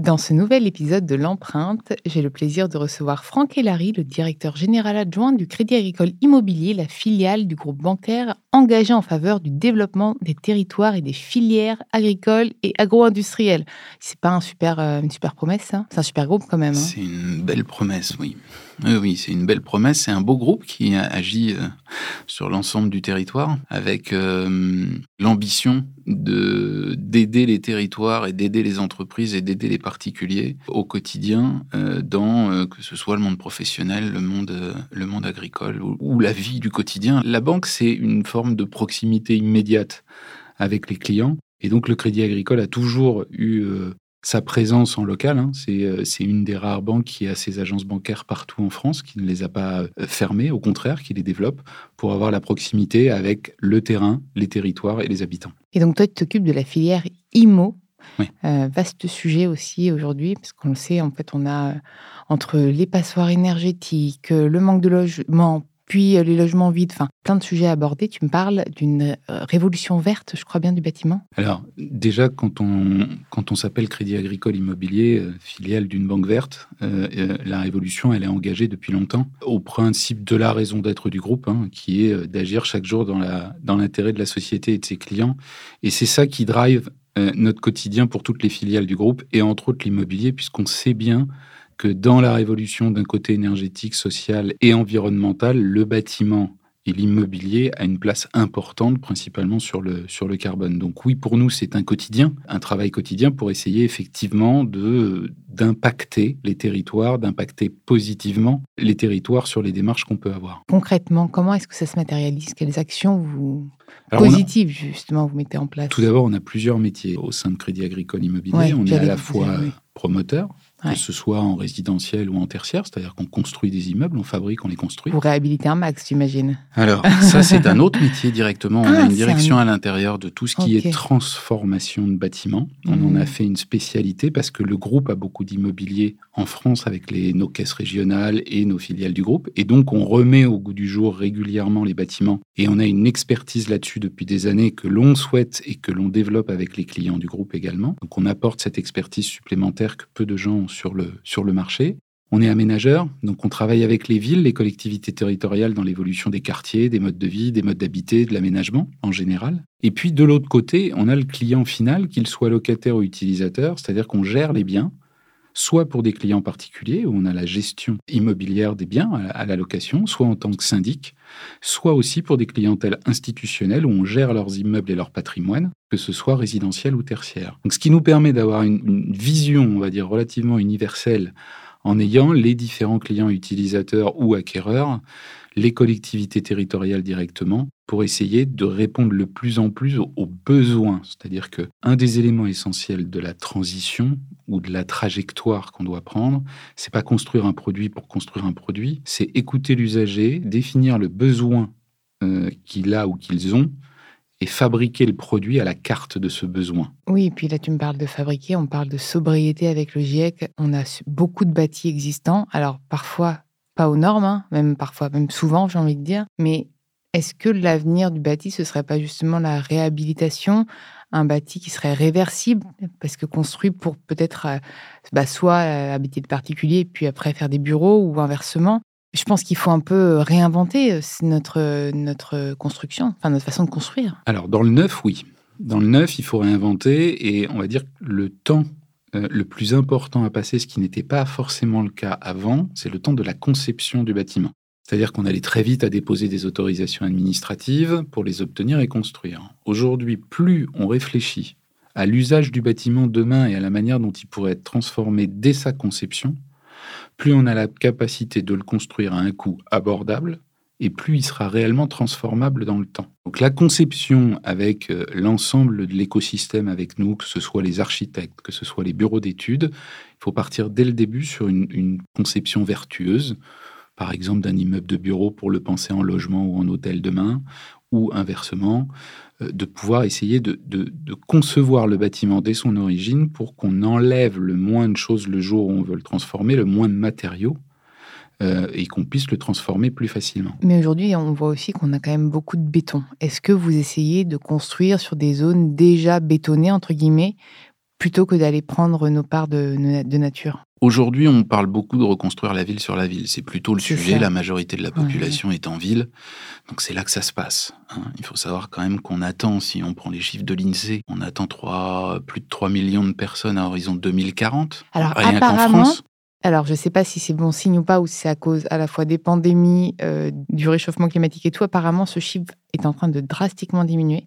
Dans ce nouvel épisode de l'empreinte, j'ai le plaisir de recevoir Franck Elary, le directeur général adjoint du Crédit Agricole Immobilier, la filiale du groupe bancaire engagé en faveur du développement des territoires et des filières agricoles et agro-industrielles. C'est pas euh, une super promesse, ça C'est un super groupe quand même. hein C'est une belle promesse, oui. Oui, c'est une belle promesse. C'est un beau groupe qui agit euh, sur l'ensemble du territoire avec euh, l'ambition de d'aider les territoires et d'aider les entreprises et d'aider les particuliers au quotidien euh, dans que ce soit le monde professionnel, le monde le monde agricole ou, la vie du quotidien. La banque, c'est une forme de proximité immédiate avec les clients. Et donc le Crédit Agricole a toujours eu sa présence en local. hein. C'est euh, c'est une des rares banques qui a ses agences bancaires partout en France, qui ne les a pas euh, fermées, au contraire, qui les développe pour avoir la proximité avec le terrain, les territoires et les habitants. Et donc toi, tu t'occupes de la filière IMO. Oui. Euh, vaste sujet aussi aujourd'hui, parce qu'on le sait, en fait, on a entre les passoires énergétiques, le manque de logement, puis euh, les logements vides, enfin, plein de sujets abordés. Tu me parles d'une euh, révolution verte, je crois bien, du bâtiment. Alors déjà, quand on, quand on s'appelle Crédit Agricole Immobilier, euh, filiale d'une banque verte, la révolution, elle est engagée depuis longtemps au principe de la raison d'être du groupe, hein, qui est d'agir chaque jour dans l'intérêt de la société et de ses clients. Et c'est ça qui drive notre quotidien pour toutes les filiales du groupe, et entre autres l'immobilier, puisqu'on sait bien que dans la révolution d'un côté énergétique, social et environnemental, le bâtiment et l'immobilier a une place importante, principalement sur le, sur le carbone. Donc oui, pour nous, c'est un quotidien, un travail quotidien pour essayer effectivement de d'impacter les territoires, d'impacter positivement les territoires sur les démarches qu'on peut avoir. Concrètement, comment est-ce que ça se matérialise? Quelles actions vous... Alors, on a- positives, justement, vous mettez en place? Tout d'abord, on a plusieurs métiers au sein de Crédit Agricole Immobilier. Ouais, on est à la fois oui. promoteur, Ouais. que ce soit en résidentiel ou en tertiaire, c'est-à-dire qu'on construit des immeubles, on fabrique, on les construit. Vous réhabilitez un max, j'imagine. Alors, ça, c'est un autre métier directement. On Ah, a une direction un- à l'intérieur de tout ce qui est transformation de bâtiments. On en Mhm. a fait une spécialité parce que le groupe a beaucoup d'immobilier en France avec les, nos caisses régionales et nos filiales du groupe. Et donc, on remet au goût du jour régulièrement les bâtiments. Et on a une expertise là-dessus depuis des années que l'on souhaite et que l'on développe avec les clients du groupe également. Donc, on apporte cette expertise supplémentaire que peu de gens ont sur le, sur le marché. On est aménageur, donc on travaille avec les villes, les collectivités territoriales dans l'évolution des quartiers, des modes de vie, des modes d'habiter, de l'aménagement en général. Et puis de l'autre côté, on a le client final, qu'il soit locataire ou utilisateur, c'est-à-dire qu'on gère les biens, soit pour des clients particuliers, où on a la gestion immobilière des biens à la, location, soit en tant que syndic, soit aussi pour des clientèles institutionnelles, où on gère leurs immeubles et leur patrimoine, que ce soit résidentiel ou tertiaire. Donc ce qui nous permet d'avoir une, une vision, on va dire, relativement universelle en ayant les différents clients utilisateurs ou acquéreurs, les collectivités territoriales directement, pour essayer de répondre le plus en plus aux, besoins. C'est-à-dire que un des éléments essentiels de la transition ou de la trajectoire qu'on doit prendre, c'est pas construire un produit pour construire un produit, c'est écouter l'usager, définir le besoin euh, qu'il a ou qu'ils ont et fabriquer le produit à la carte de ce besoin. Oui, et puis là, tu me parles de fabriquer, on parle de sobriété avec le GIEC. On a beaucoup de bâtis existants. Alors, parfois, pas aux normes, hein, même parfois, même souvent, j'ai envie de dire. Mais est-ce que l'avenir du bâti, ce serait pas justement la réhabilitation un bâti qui serait réversible, parce que construit pour peut-être euh, bah, soit euh, habiter de particuliers, puis après faire des bureaux, ou inversement? Je pense qu'il faut un peu réinventer notre, notre construction, enfin notre façon de construire. Alors, dans le neuf, oui. Dans le neuf, il faut réinventer et on va dire que le temps euh, le plus important à passer, ce qui n'était pas forcément le cas avant, c'est le temps de la conception du bâtiment. C'est-à-dire qu'on allait très vite à déposer des autorisations administratives pour les obtenir et construire. Aujourd'hui, plus on réfléchit à l'usage du bâtiment demain et à la manière dont il pourrait être transformé dès sa conception, plus on a la capacité de le construire à un coût abordable et plus il sera réellement transformable dans le temps. Donc la conception avec euh, l'ensemble de l'écosystème avec nous, que ce soit les architectes, que ce soit les bureaux d'études, il faut partir dès le début sur une, conception vertueuse, par exemple d'un immeuble de bureau pour le penser en logement ou en hôtel demain, ou inversement, euh, de pouvoir essayer de, concevoir le bâtiment dès son origine pour qu'on enlève le moins de choses le jour où on veut le transformer, le moins de matériaux, euh, et qu'on puisse le transformer plus facilement. Mais aujourd'hui, on voit aussi qu'on a quand même beaucoup de béton. Est-ce que vous essayez de construire sur des zones déjà bétonnées, entre guillemets, plutôt que d'aller prendre nos parts de, de nature Aujourd'hui, on parle beaucoup de reconstruire la ville sur la ville. C'est plutôt le sujet. La majorité de la population est en ville. Donc c'est là que ça se passe. Hein. Il faut savoir quand même qu'on attend, si on prend les chiffres de l'INSEE, on attend 3, plus de 3 millions de personnes à horizon 2040. Alors apparemment, France. Alors, je ne sais pas si c'est bon signe ou pas, ou si c'est à cause à la fois des pandémies, euh, du réchauffement climatique et tout. Apparemment, ce chiffre est en train de drastiquement diminuer.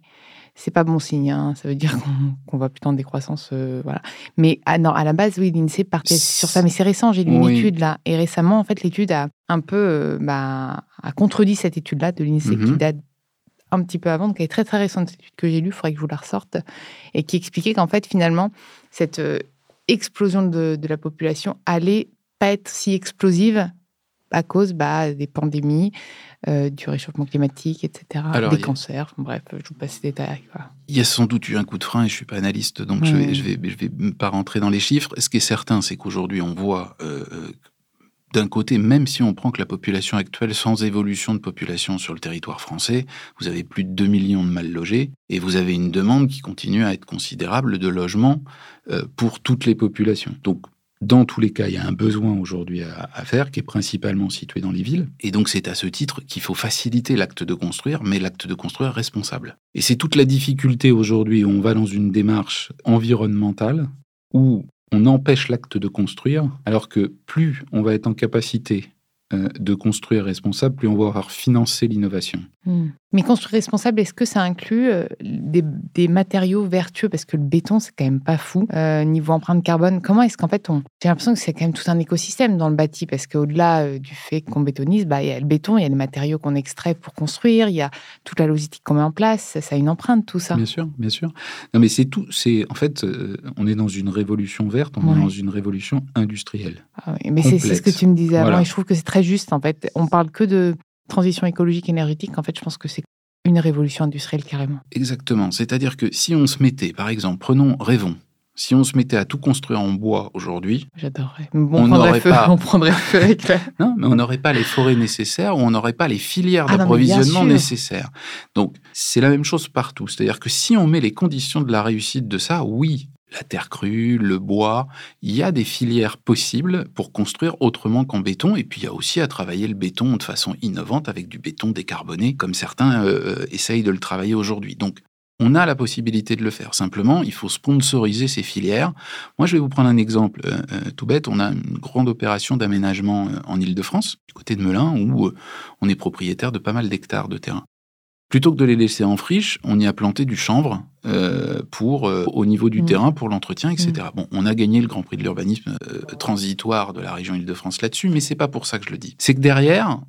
C'est pas bon signe. Hein. Ça veut dire qu'on va plutôt en décroissance. Euh, voilà. Mais ah non, à la base, oui, l'INSEE partait sur ça. Mais c'est récent. J'ai lu une étude là. Et récemment, en fait, l'étude a un peu euh, bah, a contredit cette étude-là de l'INSEE qui mhm. date un petit peu avant, donc elle est très très récente, cette étude que j'ai lue, il faudrait que je vous la ressorte, et qui expliquait qu'en fait, finalement, cette explosion de, la population allait pas être si explosive à cause bah, des pandémies, euh, du réchauffement climatique, etc., des cancers. bref, je vous passe ces détails. Il y a sans doute eu un coup de frein, et je suis pas analyste, donc je vais, je vais, je vais pas rentrer dans les chiffres. Ce qui est certain, c'est qu'aujourd'hui, on voit euh, euh, d'un côté, même si on prend que la population actuelle, sans évolution de population sur le territoire français, vous avez plus de 2 millions de mal logés et vous avez une demande qui continue à être considérable de logements euh, pour toutes les populations. Donc, dans tous les cas, il y a un besoin aujourd'hui à, faire qui est principalement situé dans les villes. Et donc, c'est à ce titre qu'il faut faciliter l'acte de construire, mais l'acte de construire responsable. Et c'est toute la difficulté aujourd'hui où on va dans une démarche environnementale où on empêche l'acte de construire, alors que plus on va être en capacité euh, de construire responsable, plus on va avoir financé l'innovation. Hmm. Mais construire responsable, est-ce que ça inclut euh, des, matériaux vertueux? Parce que le béton, c'est quand même pas fou. Euh, niveau empreinte carbone, comment est-ce qu'en fait, on... j'ai l'impression que c'est quand même tout un écosystème dans le bâti, parce qu'au-delà du fait qu'on bétonise, bah, il y a le béton, il y a les matériaux qu'on extrait pour construire, il y a toute la logistique qu'on met en place, ça a une empreinte, tout ça. Bien sûr, bien sûr. Non, mais c'est tout. C'est En fait, on est dans une révolution verte, on est dans une révolution industrielle. Ah mais c'est ce que tu me disais avant, et je trouve que c'est très juste, en fait. On parle que de transition écologique énergétique, en fait, je pense que c'est une révolution industrielle carrément. Exactement. C'est-à-dire que si on se mettait, par exemple, prenons, rêvons, si on se mettait à tout construire en bois aujourd'hui, j'adorerais. on n'aurait pas, on prendrait feu avec non, mais on n'aurait pas les forêts nécessaires ou on n'aurait pas les filières ah d'approvisionnement nécessaires. Donc c'est la même chose partout. C'est-à-dire que si on met les conditions de la réussite de ça, oui, la terre crue, le bois. Il y a des filières possibles pour construire autrement qu'en béton. Et puis il y a aussi à travailler le béton de façon innovante avec du béton décarboné, comme certains euh, essayent de le travailler aujourd'hui. Donc on a la possibilité de le faire. Simplement, il faut sponsoriser ces filières. Moi, je vais vous prendre un exemple euh, euh, tout bête. On a une grande opération d'aménagement en Ile-de-France, du côté de Melun, où on est propriétaire de pas mal d'hectares de terrain. Plutôt que de les laisser en friche, on y a planté du chanvre euh, pour, euh, au niveau du mmh. terrain pour l'entretien, etc. Mmh. Bon, on a gagné le Grand Prix de l'urbanisme euh, transitoire de la région Île-de-France là-dessus, mais c'est pas pour ça que je le dis. C'est que derrière,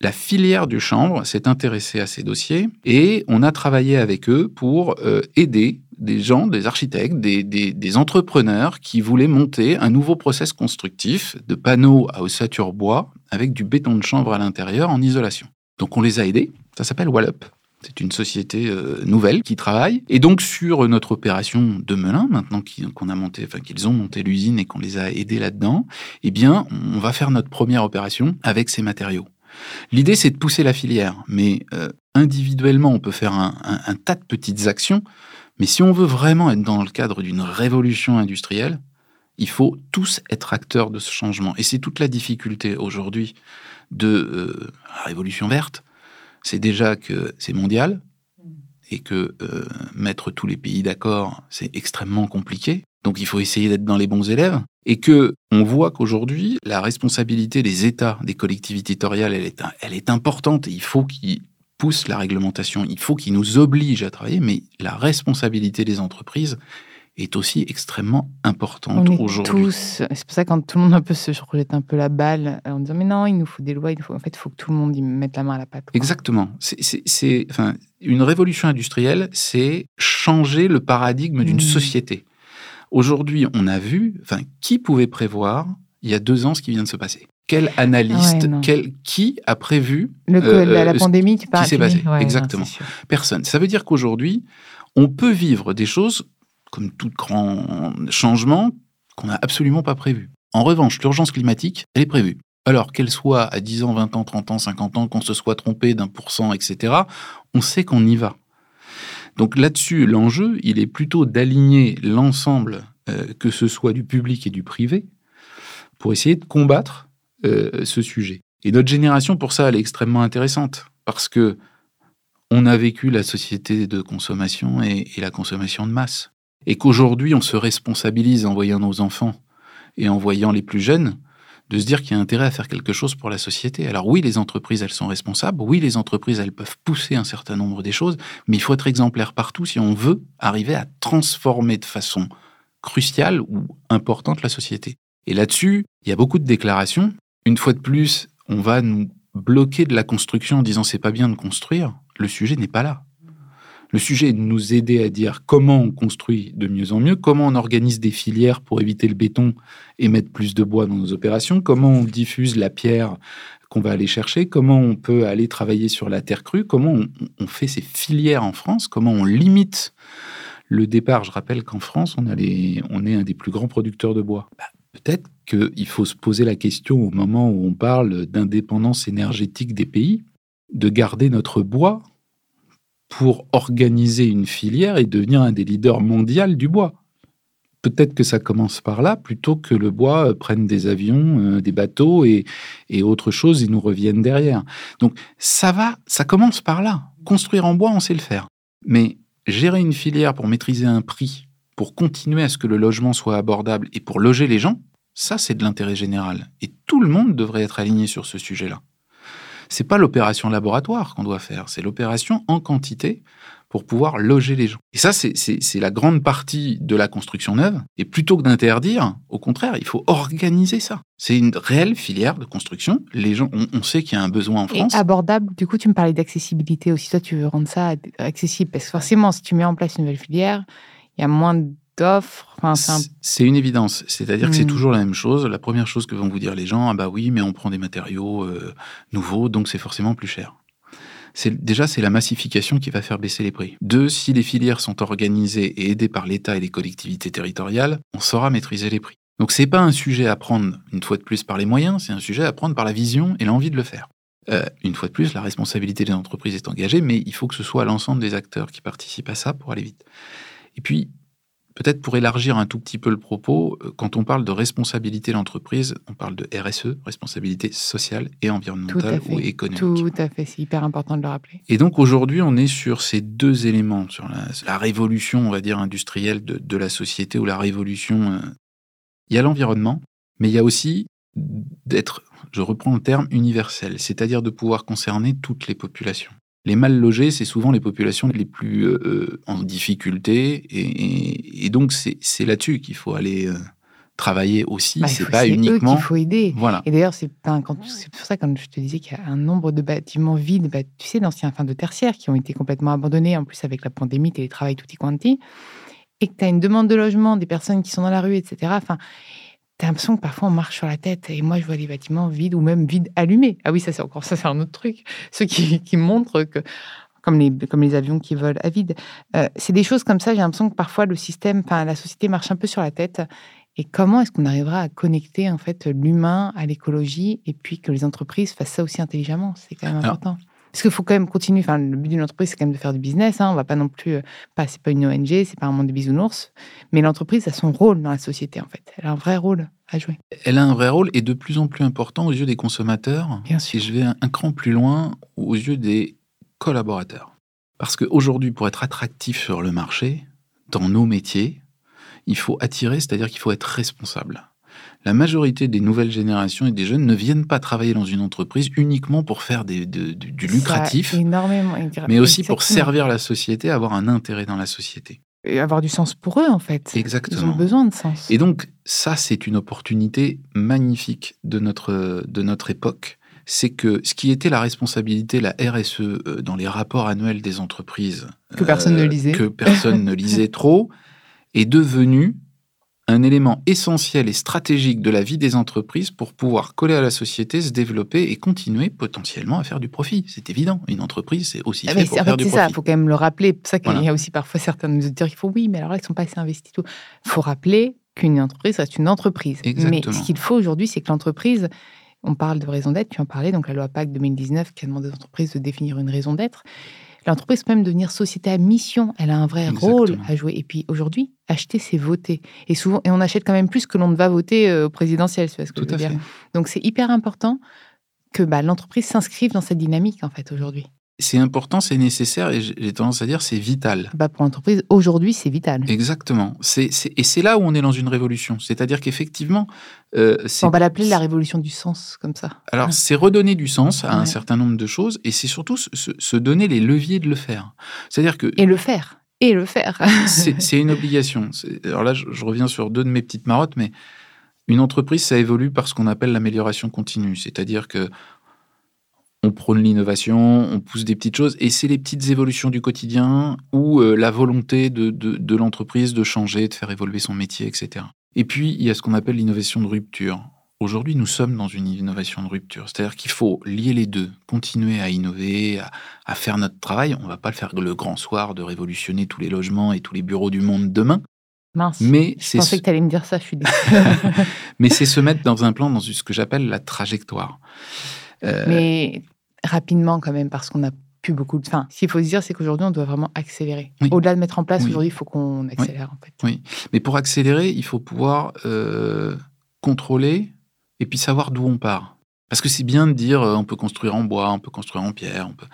la filière du chanvre s'est intéressée à ces dossiers et on a travaillé avec eux pour aider des gens, des architectes, des, des, entrepreneurs qui voulaient monter un nouveau process constructif de panneaux à ossature bois avec du béton de chanvre à l'intérieur en isolation. Donc on les a aidés. Ça s'appelle Wallup. C'est une société euh, nouvelle qui travaille. Et donc, sur notre opération de Melun, maintenant qu'on a monté, enfin, qu'ils ont monté l'usine et qu'on les a aidés là-dedans, eh bien, on va faire notre première opération avec ces matériaux. L'idée, c'est de pousser la filière. Mais euh, individuellement, on peut faire un, tas de petites actions. Mais si on veut vraiment être dans le cadre d'une révolution industrielle, Il faut tous être acteurs de ce changement. Et c'est toute la difficulté aujourd'hui de euh, la révolution verte. C'est déjà que c'est mondial et que euh, mettre tous les pays d'accord, c'est extrêmement compliqué. Donc il faut essayer d'être dans les bons élèves et que on voit qu'aujourd'hui la responsabilité des États, des collectivités territoriales, elle est, elle est importante. il faut qu'ils poussent la réglementation, il faut qu'ils nous obligent à travailler, mais la responsabilité des entreprises, est aussi extrêmement importante aujourd'hui. C'est pour ça que quand tout le monde un peu se rejette un peu la balle en disant mais non, il nous faut des lois, il faut, en fait, il faut que tout le monde y mette la main à la pâte. Exactement. C'est, enfin, une révolution industrielle, c'est changer le paradigme d'une mmh. société. Aujourd'hui, on a vu, enfin, qui pouvait prévoir il y a deux ans ce qui vient de se passer? Quel analyste, quel, qui a prévu le, la, euh, pandémie qui, qui s'est passé Exactement. Personne. Ça veut dire qu'aujourd'hui, on peut vivre des choses comme tout grand changement, qu'on n'a absolument pas prévu. En revanche, l'urgence climatique, elle est prévue. Alors qu'elle soit à 10 ans, 20 ans, 30 ans, 50 ans, qu'on se soit trompé d'un pour cent, etc., on sait qu'on y va. Donc là-dessus, l'enjeu, il est plutôt d'aligner l'ensemble, euh, que ce soit du public et du privé, pour essayer de combattre euh, ce sujet. Et notre génération, pour ça, elle est extrêmement intéressante, parce que on a vécu la société de consommation et la consommation de masse et qu'aujourd'hui on se responsabilise en voyant nos enfants et en voyant les plus jeunes, de se dire qu'il y a intérêt à faire quelque chose pour la société. Alors oui, les entreprises, elles sont responsables, oui, les entreprises, elles peuvent pousser un certain nombre des choses, mais il faut être exemplaire partout si on veut arriver à transformer de façon cruciale ou importante la société. Et là-dessus, il y a beaucoup de déclarations. Une fois de plus, on va nous bloquer de la construction en disant c'est pas bien de construire. Le sujet n'est pas là. Le sujet est de nous aider à dire comment on construit de mieux en mieux, comment on organise des filières pour éviter le béton et mettre plus de bois dans nos opérations, comment on diffuse la pierre qu'on va aller chercher, comment on peut aller travailler sur la terre crue, comment on, fait ces filières en France, comment on limite le départ. Je rappelle qu'en France, on, est un des plus grands producteurs de bois. Bah, peut-être qu'il faut se poser la question au moment où on parle d'indépendance énergétique des pays, de garder notre bois pour organiser une filière et devenir un des leaders mondiaux du bois. Peut-être que ça commence par là, plutôt que le bois euh, prenne des avions, euh, des bateaux et, et autre chose et nous reviennent derrière. Donc ça va, ça commence par là. Construire en bois, on sait le faire. Mais gérer une filière pour maîtriser un prix, pour continuer à ce que le logement soit abordable et pour loger les gens, ça c'est de l'intérêt général. Et tout le monde devrait être aligné sur ce sujet-là c'est pas l'opération laboratoire qu'on doit faire, c'est l'opération en quantité pour pouvoir loger les gens. Et ça, c'est la grande partie de la construction neuve. Et plutôt que d'interdire, au contraire, il faut organiser ça. C'est une réelle filière de construction. Les gens, on, sait qu'il y a un besoin en France. Et abordable. Du coup, tu me parlais d'accessibilité aussi. Toi, tu veux rendre ça accessible parce que forcément, si tu mets en place une nouvelle filière, il y a moins de d'offres C'est une évidence. C'est-à-dire que c'est hmm. toujours la même chose. La première chose que vont vous dire les gens, ah bah oui, mais on prend des matériaux euh, nouveaux, donc c'est forcément plus cher. Déjà, c'est la massification qui va faire baisser les prix. Deux, si les filières sont organisées et aidées par l'État et les collectivités territoriales, on saura maîtriser les prix. Donc c'est pas un sujet à prendre une fois de plus par les moyens, c'est un sujet à prendre par la vision et l'envie de le faire. Euh, une fois de plus, la responsabilité des entreprises est engagée, mais il faut que ce soit l'ensemble des acteurs qui participent à ça pour aller vite. Et puis, Peut-être pour élargir un tout petit peu le propos, euh, quand on parle de responsabilité de l'entreprise, on parle de RSE, responsabilité sociale et environnementale ou économique. Tout à fait, c'est hyper important de le rappeler. Et donc aujourd'hui, on est sur ces deux éléments, sur la, révolution, on va dire, industrielle de, la société ou la révolution. Euh. Il y a l'environnement, mais il y a aussi d'être, je reprends le terme, universel, c'est-à-dire de pouvoir concerner toutes les populations. Les mal logés, c'est souvent les populations les plus euh, euh, en difficulté, et, donc c'est là-dessus qu'il faut aller euh, travailler aussi. Bah, c'est pas uniquement. Il faut aider. Voilà. Et d'ailleurs, c'est pour ça quand je te disais qu'il y a un nombre de bâtiments vides, bah, tu sais, d'anciens fins de tertiaire qui ont été complètement abandonnés, en plus avec la pandémie, télétravail, tout y quanti, et que tu as une demande de logement, des personnes qui sont dans la rue, etc. Enfin, T'as l'impression que parfois on marche sur la tête et moi je vois des bâtiments vides ou même vides allumés. Ah oui, ça c'est encore ça, c'est un autre truc. Ceux qui, qui, montrent que, comme les, comme les avions qui volent à vide, euh, c'est des choses comme ça. J'ai l'impression que parfois le système, enfin la société marche un peu sur la tête. Et comment est-ce qu'on arrivera à connecter en fait l'humain à l'écologie et puis que les entreprises fassent ça aussi intelligemment? C'est quand même important. Parce qu'il faut quand même continuer. Enfin, le but d'une entreprise, c'est quand même de faire du business. Hein. On va pas non plus. euh, Pas, c'est pas une ONG, c'est pas un monde de bisounours. Mais l'entreprise a son rôle dans la société, en fait. Elle a un vrai rôle à jouer. Elle a un vrai rôle et de plus en plus important aux yeux des consommateurs. Bien sûr. je vais un, un cran plus loin aux yeux des collaborateurs. Parce qu'aujourd'hui, pour être attractif sur le marché, dans nos métiers, il faut attirer, c'est-à-dire qu'il faut être responsable. La majorité des nouvelles générations et des jeunes ne viennent pas travailler dans une entreprise uniquement pour faire des- de- du, du lucratif, énormément. mais aussi pour servir la société, avoir un intérêt dans la société. Et avoir du sens pour eux, en fait. Ils Exactement. ont besoin de sens. Et donc, ça, c'est une opportunité magnifique de notre, de notre époque. C'est que ce qui était la responsabilité, la RSE, euh, dans les rapports annuels des entreprises, euh, Que personne ne lisait. que personne ne lisait trop, est devenu un élément essentiel et stratégique de la vie des entreprises pour pouvoir coller à la société, se développer et continuer potentiellement à faire du profit. C'est évident. Une entreprise, c'est aussi Ah, fait pour c'est- en faire fait, du c'est ça, il faut quand même le rappeler. C'est pour ça qu'il Voilà. y a aussi parfois certains de nos auditeurs qui font oui, mais alors là, ils ne sont pas assez investis. Il faut rappeler qu'une entreprise reste une entreprise. Mais ce qu'il faut aujourd'hui, c'est que l'entreprise, on parle de raison d'être, tu en parlais, donc la loi PAC 2019 qui a demandé aux entreprises de définir une raison d'être. L'entreprise peut même devenir société à mission. Elle a un vrai rôle à jouer. Et puis aujourd'hui, acheter, c'est voter. Et souvent, et on achète quand même plus que l'on ne va voter euh, au présidentiel. tu vois ce que Tout je veux à dire. fait. Donc c'est hyper important que bah, l'entreprise s'inscrive dans cette dynamique en fait aujourd'hui. C'est important, c'est nécessaire et j'ai tendance à dire c'est vital. Bah, pour l'entreprise, aujourd'hui, c'est vital. Exactement. Et c'est là où on est dans une révolution. C'est-à-dire qu'effectivement, euh, c'est, On va l'appeler la révolution du sens, comme ça. alors c'est redonner du sens à un certain nombre de choses et c'est surtout se, donner les leviers de le faire. C'est-à-dire que Et le faire. Et le faire. c'est, une obligation. Alors là, je, je reviens sur deux de mes petites marottes, mais une entreprise, ça évolue par ce qu'on appelle l'amélioration continue. C'est-à-dire que on prône l'innovation, on pousse des petites choses, et c'est les petites évolutions du quotidien ou euh, la volonté de, de- de l'entreprise de changer, de faire évoluer son métier, etc. Et puis, il y a ce qu'on appelle l'innovation de rupture. Aujourd'hui, nous sommes dans une innovation de rupture. C'est-à-dire qu'il faut lier les deux, continuer à innover, à, à faire notre travail. On ne va pas le faire le grand soir de révolutionner tous les logements et tous les bureaux du monde demain, Mince. mais Je c'est pensais que tu allais me dire ça, je suis désolée. mais c'est se mettre dans un plan, dans ce que j'appelle la trajectoire. Euh, Mais rapidement, quand même, parce qu'on a plus beaucoup de. Enfin, ce qu'il faut se dire, c'est qu'aujourd'hui, on doit vraiment accélérer. Oui. Au-delà de mettre en place, Oui. aujourd'hui, il faut qu'on accélère, en fait. Oui. Mais pour accélérer, il faut pouvoir euh, contrôler et puis savoir d'où on part. Parce que c'est bien de dire euh, on peut construire en bois, on peut construire en pierre, on peut.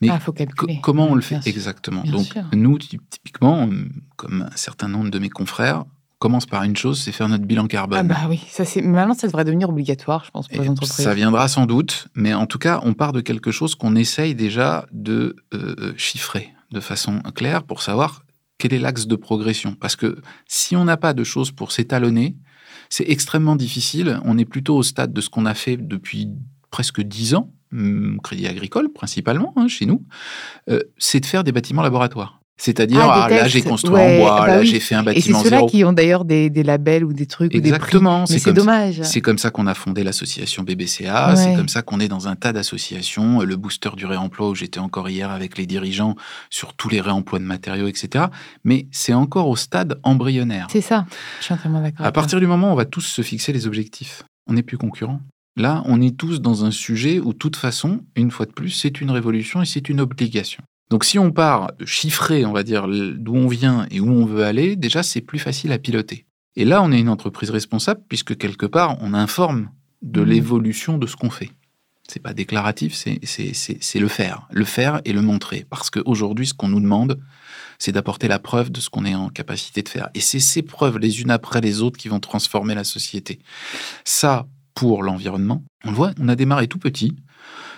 Mais Ah, faut co- comment on le fait exactement? Bien Donc sûr. nous, ty- typiquement, comme un certain nombre de mes confrères, on commence par une chose, c'est faire notre bilan Ah, carbone. bah oui, ça, c'est... maintenant, ça devrait devenir obligatoire, je pense, pour les entreprises. ça viendra sans doute, mais en tout cas, on part de quelque chose qu'on essaye déjà de euh, chiffrer de façon claire pour savoir quel est l'axe de progression. Parce que si on n'a pas de choses pour s'étalonner, c'est extrêmement difficile. On est plutôt au stade de ce qu'on a fait depuis presque dix ans, hum, Crédit Agricole principalement, hein, chez nous, euh, c'est de faire des bâtiments laboratoires. C'est-à-dire, Ah, ah, là, j'ai construit Ouais, en bois, bah là, oui. j'ai fait un Et c'est bâtiment ceux-là qui ont d'ailleurs des, des labels ou des trucs ou des prix. Exactement, c'est dommage. C'est comme ça qu'on a fondé l'association BBCA, c'est comme ça qu'on est dans un tas d'associations, le booster du réemploi où j'étais encore hier avec les dirigeants sur tous les réemplois de matériaux, etc. Mais c'est encore au stade embryonnaire. C'est ça. Je suis entièrement d'accord. À partir du moment où on va tous se fixer les objectifs, on n'est plus concurrents. Là, on est tous dans un sujet où, de toute façon, une fois de plus, c'est une révolution et c'est une obligation. Donc, si on part chiffré, on va dire, d'où on vient et où on veut aller, déjà, c'est plus facile à piloter. Et là, on est une entreprise responsable puisque, quelque part, on informe de Mhm. l'évolution de ce qu'on fait. C'est pas déclaratif, c'est le faire. Le faire et le montrer. Parce qu'aujourd'hui, ce qu'on nous demande, c'est d'apporter la preuve de ce qu'on est en capacité de faire. Et c'est ces preuves, les unes après les autres, qui vont transformer la société. Ça, pour l'environnement, on le voit, on a démarré tout petit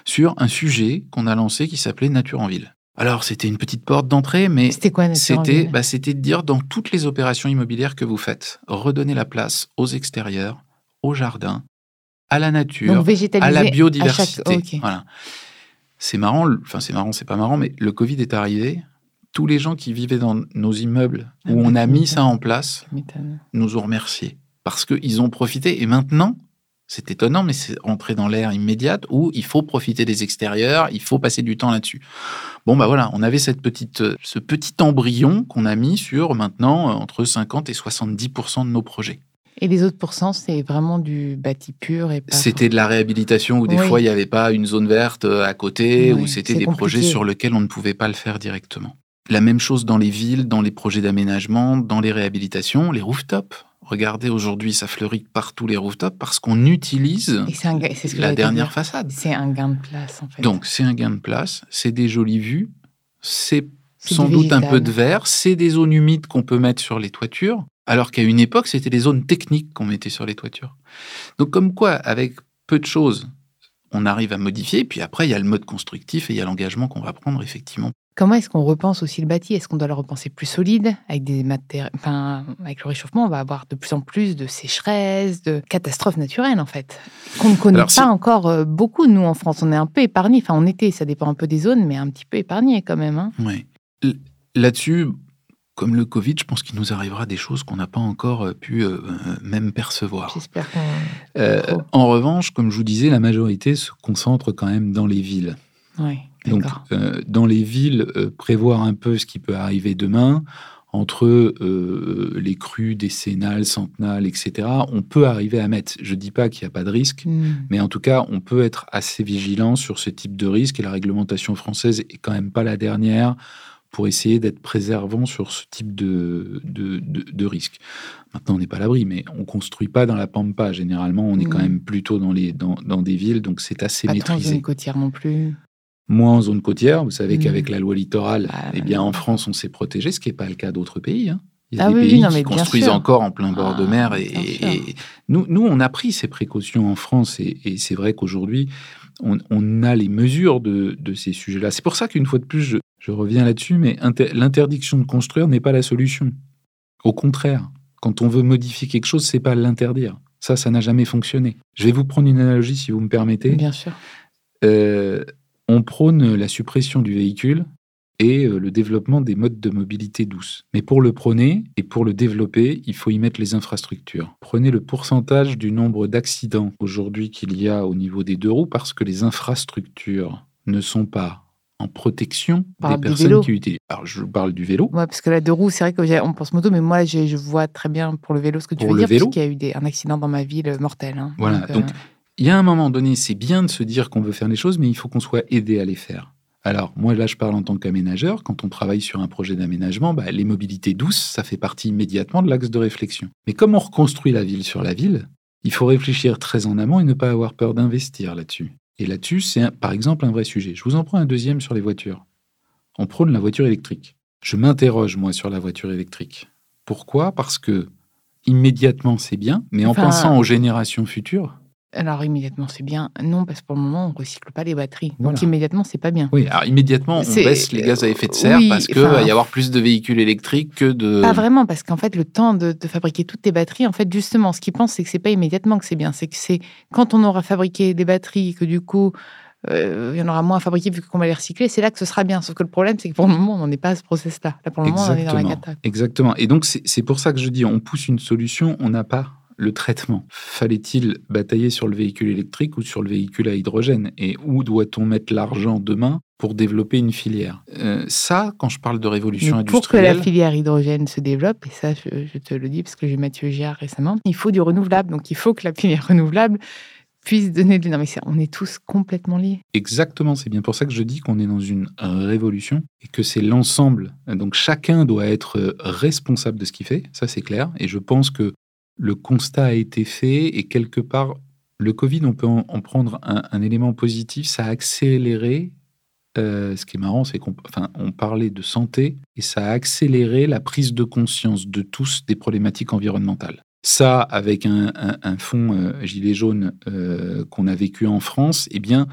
sur un sujet qu'on a lancé qui s'appelait Nature en ville. Alors, c'était une petite porte d'entrée, mais C'était quoi, c'était bah, c'était de dire dans toutes les opérations immobilières que vous faites, redonnez la place aux extérieurs, au jardin, à la nature, Donc, à la à biodiversité. chaque-. Voilà. C'est marrant, enfin c'est marrant, c'est pas marrant, mais le Covid est arrivé. Tous les gens qui vivaient dans nos immeubles Ah où bah, on a mis ça en place nous ont remerciés parce qu'ils ont profité. Et maintenant, c'est étonnant, mais c'est rentré dans l'ère immédiate où il faut profiter des extérieurs, il faut passer du temps là-dessus. Bon, bah voilà, on avait cette petite, euh, ce petit embryon qu'on a mis sur maintenant euh, entre 50 et 70% de nos projets. Et les autres pourcents, c'est vraiment du bâti pur et pas C'était de la réhabilitation où des Oui. fois il n'y avait pas une zone verte euh, à côté, Oui, ou c'était des projets sur lesquels on ne pouvait pas le faire directement. La même chose dans les villes, dans les projets d'aménagement, dans les réhabilitations, les rooftops. Regardez, aujourd'hui, ça fleurit partout les rooftops parce qu'on utilise un ce la dernière façade. C'est un gain de place, en fait. Donc, c'est un gain de place, c'est des jolies vues, c'est sans doute un peu de verre, c'est des zones humides qu'on peut mettre sur les toitures, alors qu'à une époque, c'était des zones techniques qu'on mettait sur les toitures. Donc, comme quoi, avec peu de choses, on arrive à modifier, puis après, il y a le mode constructif et il y a l'engagement qu'on va prendre, effectivement. Comment est-ce qu'on repense aussi le bâti? Est-ce qu'on doit le repenser plus solide avec des Enfin, avec le réchauffement, on va avoir de plus en plus de sécheresses, de catastrophes naturelles en fait, qu'on ne connaît Alors, pas si- encore euh, beaucoup. Nous en France, on est un peu épargnés. Enfin, en été, ça dépend un peu des zones, mais un petit peu épargnés quand même. hein. Ouais. L- Là-dessus, comme le Covid, je pense qu'il nous arrivera des choses qu'on n'a pas encore euh, pu euh, même percevoir. J'espère qu'on. Euh, en revanche, comme je vous disais, la majorité se concentre quand même dans les villes. Oui, Donc, euh, dans les villes, euh, prévoir un peu ce qui peut arriver demain, entre euh, les crues décennales, centenales, etc., on peut arriver à mettre. Je ne dis pas qu'il n'y a pas de risque, Hmm. mais en tout cas, on peut être assez vigilant sur ce type de risque, et la réglementation française est quand même pas la dernière pour essayer d'être préservant sur ce type de, de, de, de risque. Maintenant, on n'est pas à l'abri, mais on construit pas dans la pampa. Généralement, on est quand Mhm. même plutôt dans, les, dans, dans des villes, donc c'est assez Pas trop en maîtrisé zone côtière non plus. Moins en zone côtière. Vous savez Mm. qu'avec la loi littorale, Bah, eh bien, en France, on s'est protégé, ce qui n'est pas le cas d'autres pays. hein. Il y a Ah des oui, pays non, qui construisent sûr. encore en plein bord de Ah, mer. Et, et nous, nous, on a pris ces précautions en France. Et, et c'est vrai qu'aujourd'hui, on, on a les mesures de, de ces sujets-là. C'est pour ça qu'une fois de plus, je, je reviens là-dessus, mais inter- l'interdiction de construire n'est pas la solution. Au contraire, quand on veut modifier quelque chose, c'est pas l'interdire. Ça, ça n'a jamais fonctionné. Je vais vous prendre une analogie, si vous me permettez. Bien sûr. Euh, on prône la suppression du véhicule et euh, le développement des modes de mobilité douce. Mais pour le prôner et pour le développer, il faut y mettre les infrastructures. Prenez le pourcentage du nombre d'accidents aujourd'hui qu'il y a au niveau des deux roues parce que les infrastructures ne sont pas en protection des personnes vélo. qui utilisent. Alors, je parle du vélo. Ouais, parce que la deux roues, c'est vrai que j'ai- on pense moto, mais moi, je vois très bien pour le vélo ce que tu Pour veux dire, vélo. parce qu'il y a eu des, un accident dans ma ville euh, mortel. hein. Voilà, Donc, donc, euh, Il y a un moment donné, c'est bien de se dire qu'on veut faire les choses, mais il faut qu'on soit aidé à les faire. Alors, moi, là, je parle en tant qu'aménageur. Quand on travaille sur un projet d'aménagement, bah, les mobilités douces, ça fait partie immédiatement de l'axe de réflexion. Mais comme on reconstruit la ville sur la ville, il faut réfléchir très en amont et ne pas avoir peur d'investir là-dessus. Et là-dessus, c'est par exemple un vrai sujet. Je vous en prends un deuxième sur les voitures. On prône la voiture électrique. Je m'interroge, moi, sur la voiture électrique. Pourquoi? Parce que immédiatement, c'est bien, mais en Enfin, pensant aux générations futures, Alors, immédiatement, c'est bien. Non, parce que pour le moment, on recycle pas les batteries. Donc, immédiatement, c'est pas bien. Oui, alors immédiatement, on baisse les gaz à effet de serre oui, parce qu'il va y avoir plus de véhicules électriques que de. Pas vraiment, parce qu'en fait, le temps de, de fabriquer toutes tes batteries, en fait, justement, ce qu'ils pensent, c'est que c'est pas immédiatement que c'est bien. C'est que c'est quand on aura fabriqué des batteries, que du coup, euh, il y en aura moins à fabriquer vu qu'on va les recycler, c'est là que ce sera bien. Sauf que le problème, c'est que pour le moment, on n'en est pas à ce process-là. Là, pour le moment, on est dans la cata. Exactement. Et donc, c'est pour ça que je dis, on pousse une solution, on n'a pas le traitement. Fallait-il batailler sur le véhicule électrique ou sur le véhicule à hydrogène? Et où doit-on mettre l'argent demain pour développer une filière? Euh, Ça, quand je parle de révolution Mais pour que industrielle, la filière hydrogène se développe, et ça, je, je te le dis parce que j'ai eu Mathieu Giard récemment, il faut du renouvelable. Donc, il faut que la filière renouvelable puisse donner de. Non, mais on est tous complètement liés. Exactement, c'est bien pour ça que je dis qu'on est dans une révolution et que c'est l'ensemble. Donc chacun doit être responsable de ce qu'il fait, ça c'est clair. Et je pense que le constat a été fait et quelque part, le Covid, on peut en, en prendre un, élément positif, ça a accéléré. euh, ce qui est marrant, c'est qu'on parlait de santé et ça a accéléré la prise de conscience de tous des problématiques environnementales. Ça, avec un fonds euh, gilet jaune euh, qu'on a vécu en France, eh bien,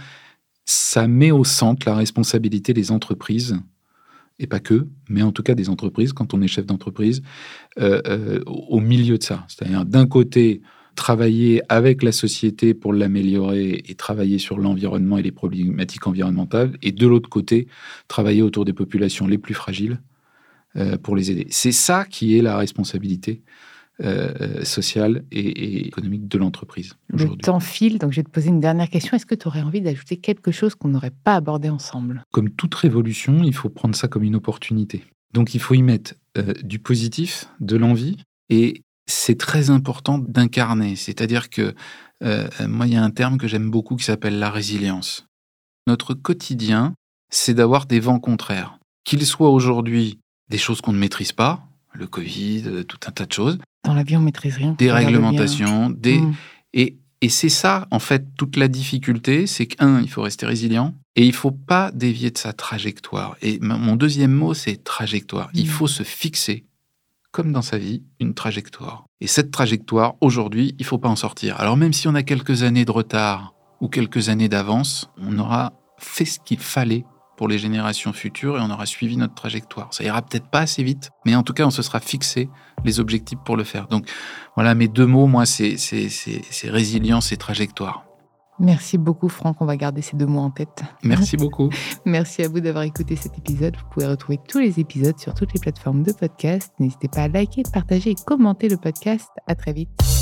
ça met au centre la responsabilité des entreprises, et pas que, mais en tout cas des entreprises, quand on est chef d'entreprise, euh, euh, au milieu de ça. C'est-à-dire, d'un côté, travailler avec la société pour l'améliorer et travailler sur l'environnement et les problématiques environnementales, et de l'autre côté, travailler autour des populations les plus fragiles euh, pour les aider. C'est ça qui est la responsabilité euh, sociale et, et économique de l'entreprise Le temps file, donc je vais te poser une dernière question. Est-ce que tu aurais envie d'ajouter quelque chose qu'on n'aurait pas abordé ensemble? Comme toute révolution, il faut prendre ça comme une opportunité. Donc il faut y mettre euh, du positif, de l'envie et c'est très important d'incarner. C'est-à-dire que euh, moi, il y a un terme que j'aime beaucoup qui s'appelle la résilience. Notre quotidien, c'est d'avoir des vents contraires. Qu'ils soient aujourd'hui des choses qu'on ne maîtrise pas, le Covid, euh, tout un tas de choses. Dans la vie, on maîtrise rien. Des réglementations, des... Mm. Et, et c'est ça, en fait, toute la difficulté, c'est qu'un, il faut rester résilient et il faut pas dévier de sa trajectoire. Et mon deuxième mot, c'est trajectoire. Il Mm. faut se fixer, comme dans sa vie, une trajectoire. Et cette trajectoire, aujourd'hui, il faut pas en sortir. Alors même si on a quelques années de retard ou quelques années d'avance, on aura fait ce qu'il fallait pour les générations futures et on aura suivi notre trajectoire. Ça ira peut-être pas assez vite, mais en tout cas, on se sera fixé les objectifs pour le faire. Donc voilà, mes deux mots, moi, c'est c'est- c'est- c'est résilience et trajectoire. Merci beaucoup, Franck. On va garder ces deux mots en tête. Merci beaucoup. Merci à vous d'avoir écouté cet épisode. Vous pouvez retrouver tous les épisodes sur toutes les plateformes de podcast. N'hésitez pas à liker, partager et commenter le podcast. À très vite.